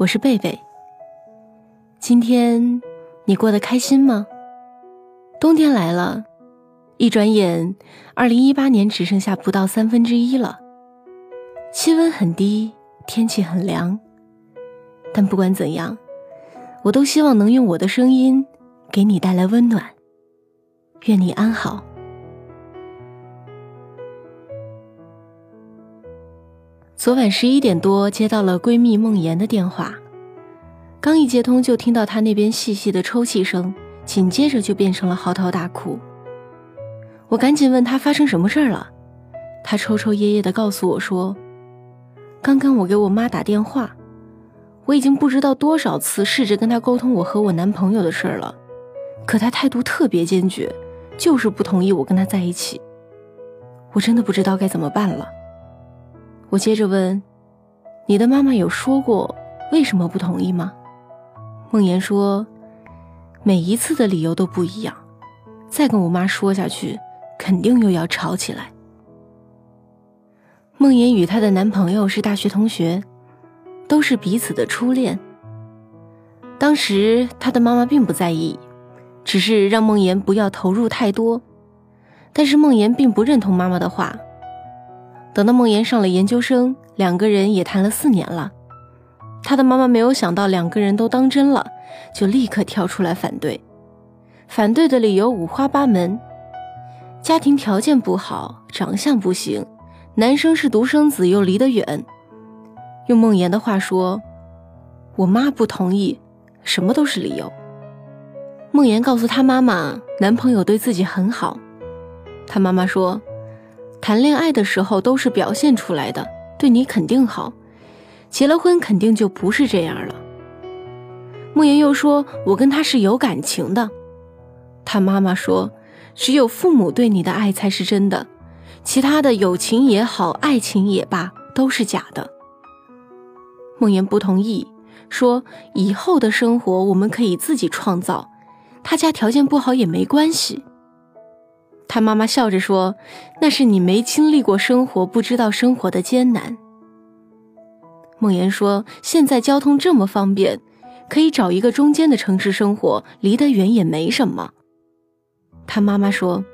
我是贝贝。今天你过得开心吗？冬天来了，一转眼，二零一八年只剩下不到三分之一了。气温很低，天气很凉，但不管怎样，我都希望能用我的声音给你带来温暖。愿你安好。昨晚十一点多接到了闺蜜梦妍的电话，刚一接通就听到他那边细细的抽泣声，紧接着就变成了嚎啕大哭。我赶紧问他发生什么事儿了，他抽抽噎噎的告诉我说：“刚刚我给我妈打电话，我已经不知道多少次试着跟她沟通我和我男朋友的事儿了，可她态度特别坚决，就是不同意我跟他在一起。我真的不知道该怎么办了。”我接着问：“你的妈妈有说过为什么不同意吗？”梦妍说：“每一次的理由都不一样，再跟我妈说下去，肯定又要吵起来。”梦妍与她的男朋友是大学同学，都是彼此的初恋。当时她的妈妈并不在意，只是让梦妍不要投入太多。但是梦妍并不认同妈妈的话。等到梦妍上了研究生，两个人也谈了四年了。他的妈妈没有想到两个人都当真了，就立刻跳出来反对。反对的理由五花八门：家庭条件不好，长相不行，男生是独生子又离得远。用梦妍的话说：“我妈不同意，什么都是理由。”梦妍告诉她妈妈，男朋友对自己很好。她妈妈说。谈恋爱的时候都是表现出来的，对你肯定好，结了婚肯定就不是这样了。慕言又说：“我跟他是有感情的。”他妈妈说：“只有父母对你的爱才是真的，其他的友情也好，爱情也罢，都是假的。”梦言不同意，说：“以后的生活我们可以自己创造，他家条件不好也没关系。”他妈妈笑着说：“那是你没经历过生活，不知道生活的艰难。”梦妍说：“现在交通这么方便，可以找一个中间的城市生活，离得远也没什么。”他妈妈说：“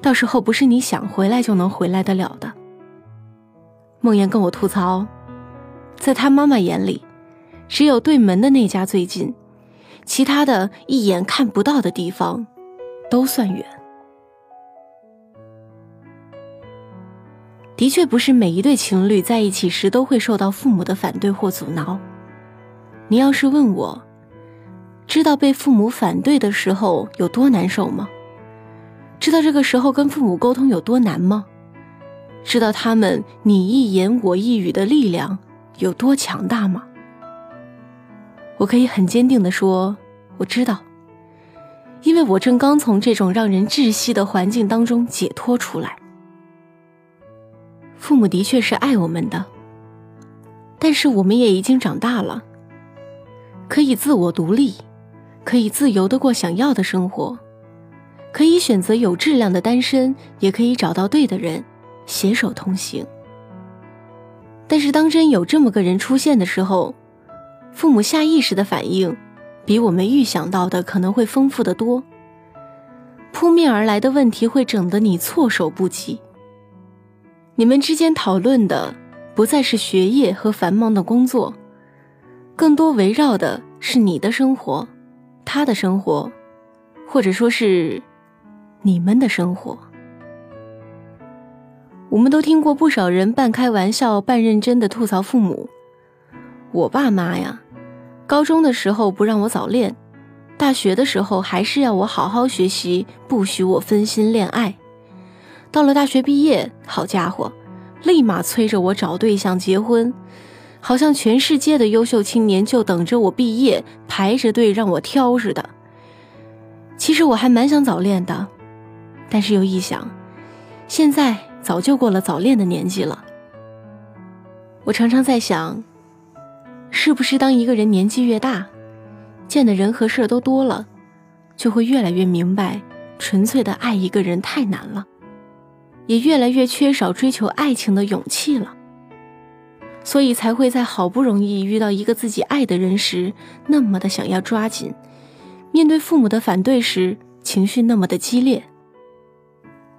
到时候不是你想回来就能回来得了的。”梦妍跟我吐槽，在他妈妈眼里，只有对门的那家最近，其他的一眼看不到的地方，都算远。的确不是每一对情侣在一起时都会受到父母的反对或阻挠。你要是问我，知道被父母反对的时候有多难受吗？知道这个时候跟父母沟通有多难吗？知道他们你一言我一语的力量有多强大吗？我可以很坚定的说，我知道，因为我正刚从这种让人窒息的环境当中解脱出来。父母的确是爱我们的，但是我们也已经长大了，可以自我独立，可以自由的过想要的生活，可以选择有质量的单身，也可以找到对的人，携手同行。但是当真有这么个人出现的时候，父母下意识的反应，比我们预想到的可能会丰富的多，扑面而来的问题会整得你措手不及。你们之间讨论的不再是学业和繁忙的工作，更多围绕的是你的生活，他的生活，或者说是你们的生活。我们都听过不少人半开玩笑半认真的吐槽父母。我爸妈呀，高中的时候不让我早恋，大学的时候还是要我好好学习，不许我分心恋爱。到了大学毕业，好家伙，立马催着我找对象结婚，好像全世界的优秀青年就等着我毕业排着队让我挑似的。其实我还蛮想早恋的，但是又一想，现在早就过了早恋的年纪了。我常常在想，是不是当一个人年纪越大，见的人和事都多了，就会越来越明白，纯粹的爱一个人太难了。也越来越缺少追求爱情的勇气了。所以才会在好不容易遇到一个自己爱的人时，那么的想要抓紧；面对父母的反对时，情绪那么的激烈。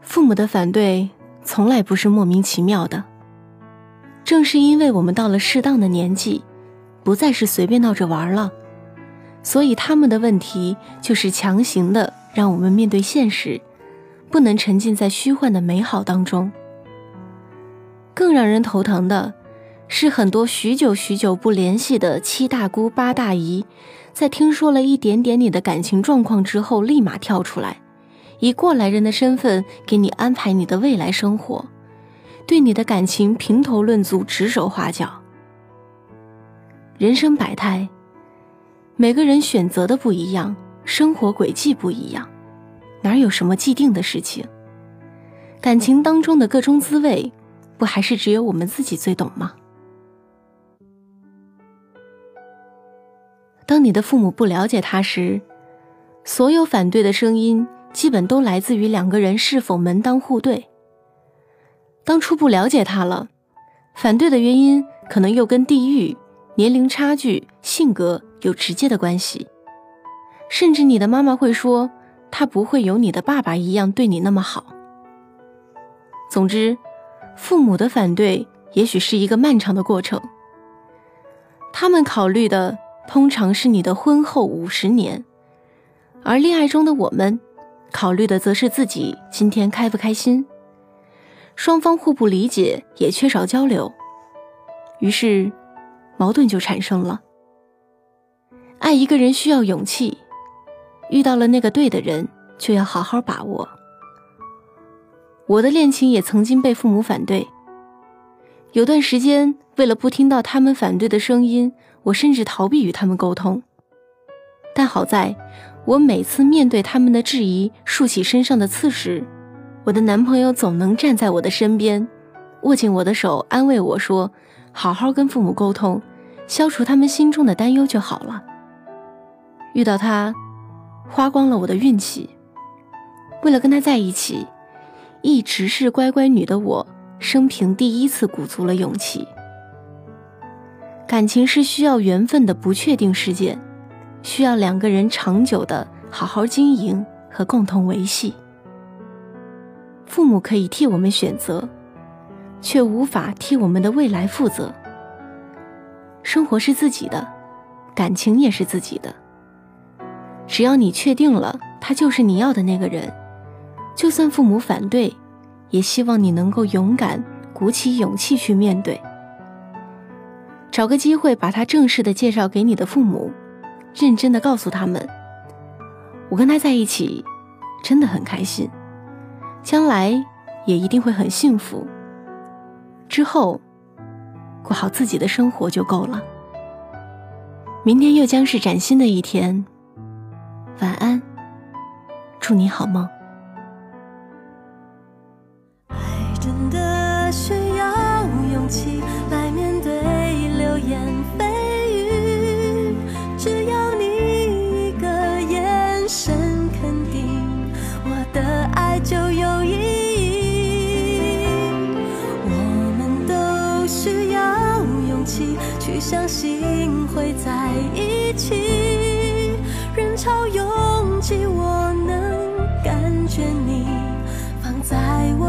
父母的反对从来不是莫名其妙的，正是因为我们到了适当的年纪，不再是随便闹着玩了，所以他们的问题就是强行的让我们面对现实，不能沉浸在虚幻的美好当中。更让人头疼的，是很多许久许久不联系的七大姑八大姨，在听说了一点点你的感情状况之后，立马跳出来，以过来人的身份给你安排你的未来生活，对你的感情评头论足、指手画脚。人生百态，每个人选择的不一样，生活轨迹不一样，哪有什么既定的事情？感情当中的各种滋味。不还是只有我们自己最懂吗？当你的父母不了解他时，所有反对的声音基本都来自于两个人是否门当户对。当初不了解他了，反对的原因可能又跟地域、年龄差距、性格有直接的关系，甚至你的妈妈会说他不会有你的爸爸一样对你那么好。总之。父母的反对也许是一个漫长的过程，他们考虑的通常是你的婚后五十年，而恋爱中的我们考虑的则是自己今天开不开心。双方互不理解，也缺少交流，于是矛盾就产生了。爱一个人需要勇气，遇到了那个对的人，就要好好把握。我的恋情也曾经被父母反对，有段时间为了不听到他们反对的声音，我甚至逃避与他们沟通。但好在，我每次面对他们的质疑，竖起身上的刺时，我的男朋友总能站在我的身边，握紧我的手，安慰我说：“好好跟父母沟通，消除他们心中的担忧就好了。”遇到他，花光了我的运气。为了跟他在一起。一直是乖乖女的我，生平第一次鼓足了勇气。感情是需要缘分的不确定事件，需要两个人长久的好好经营和共同维系。父母可以替我们选择，却无法替我们的未来负责。生活是自己的，感情也是自己的。只要你确定了他就是你要的那个人。就算父母反对，也希望你能够勇敢，鼓起勇气去面对。找个机会把他正式的介绍给你的父母，认真的告诉他们，我跟他在一起，真的很开心，将来也一定会很幸福。之后，过好自己的生活就够了。明天又将是崭新的一天，晚安，祝你好梦。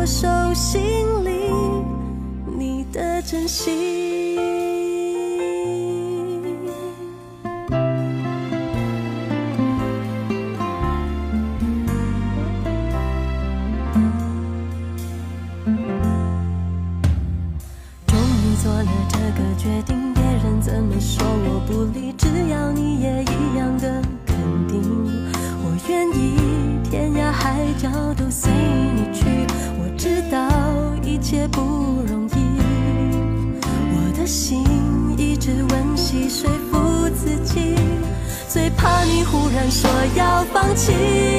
我手心里，你的真心。说要放弃。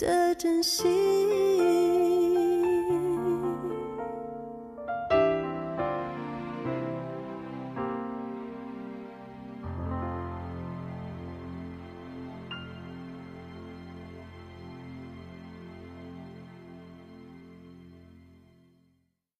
的真心。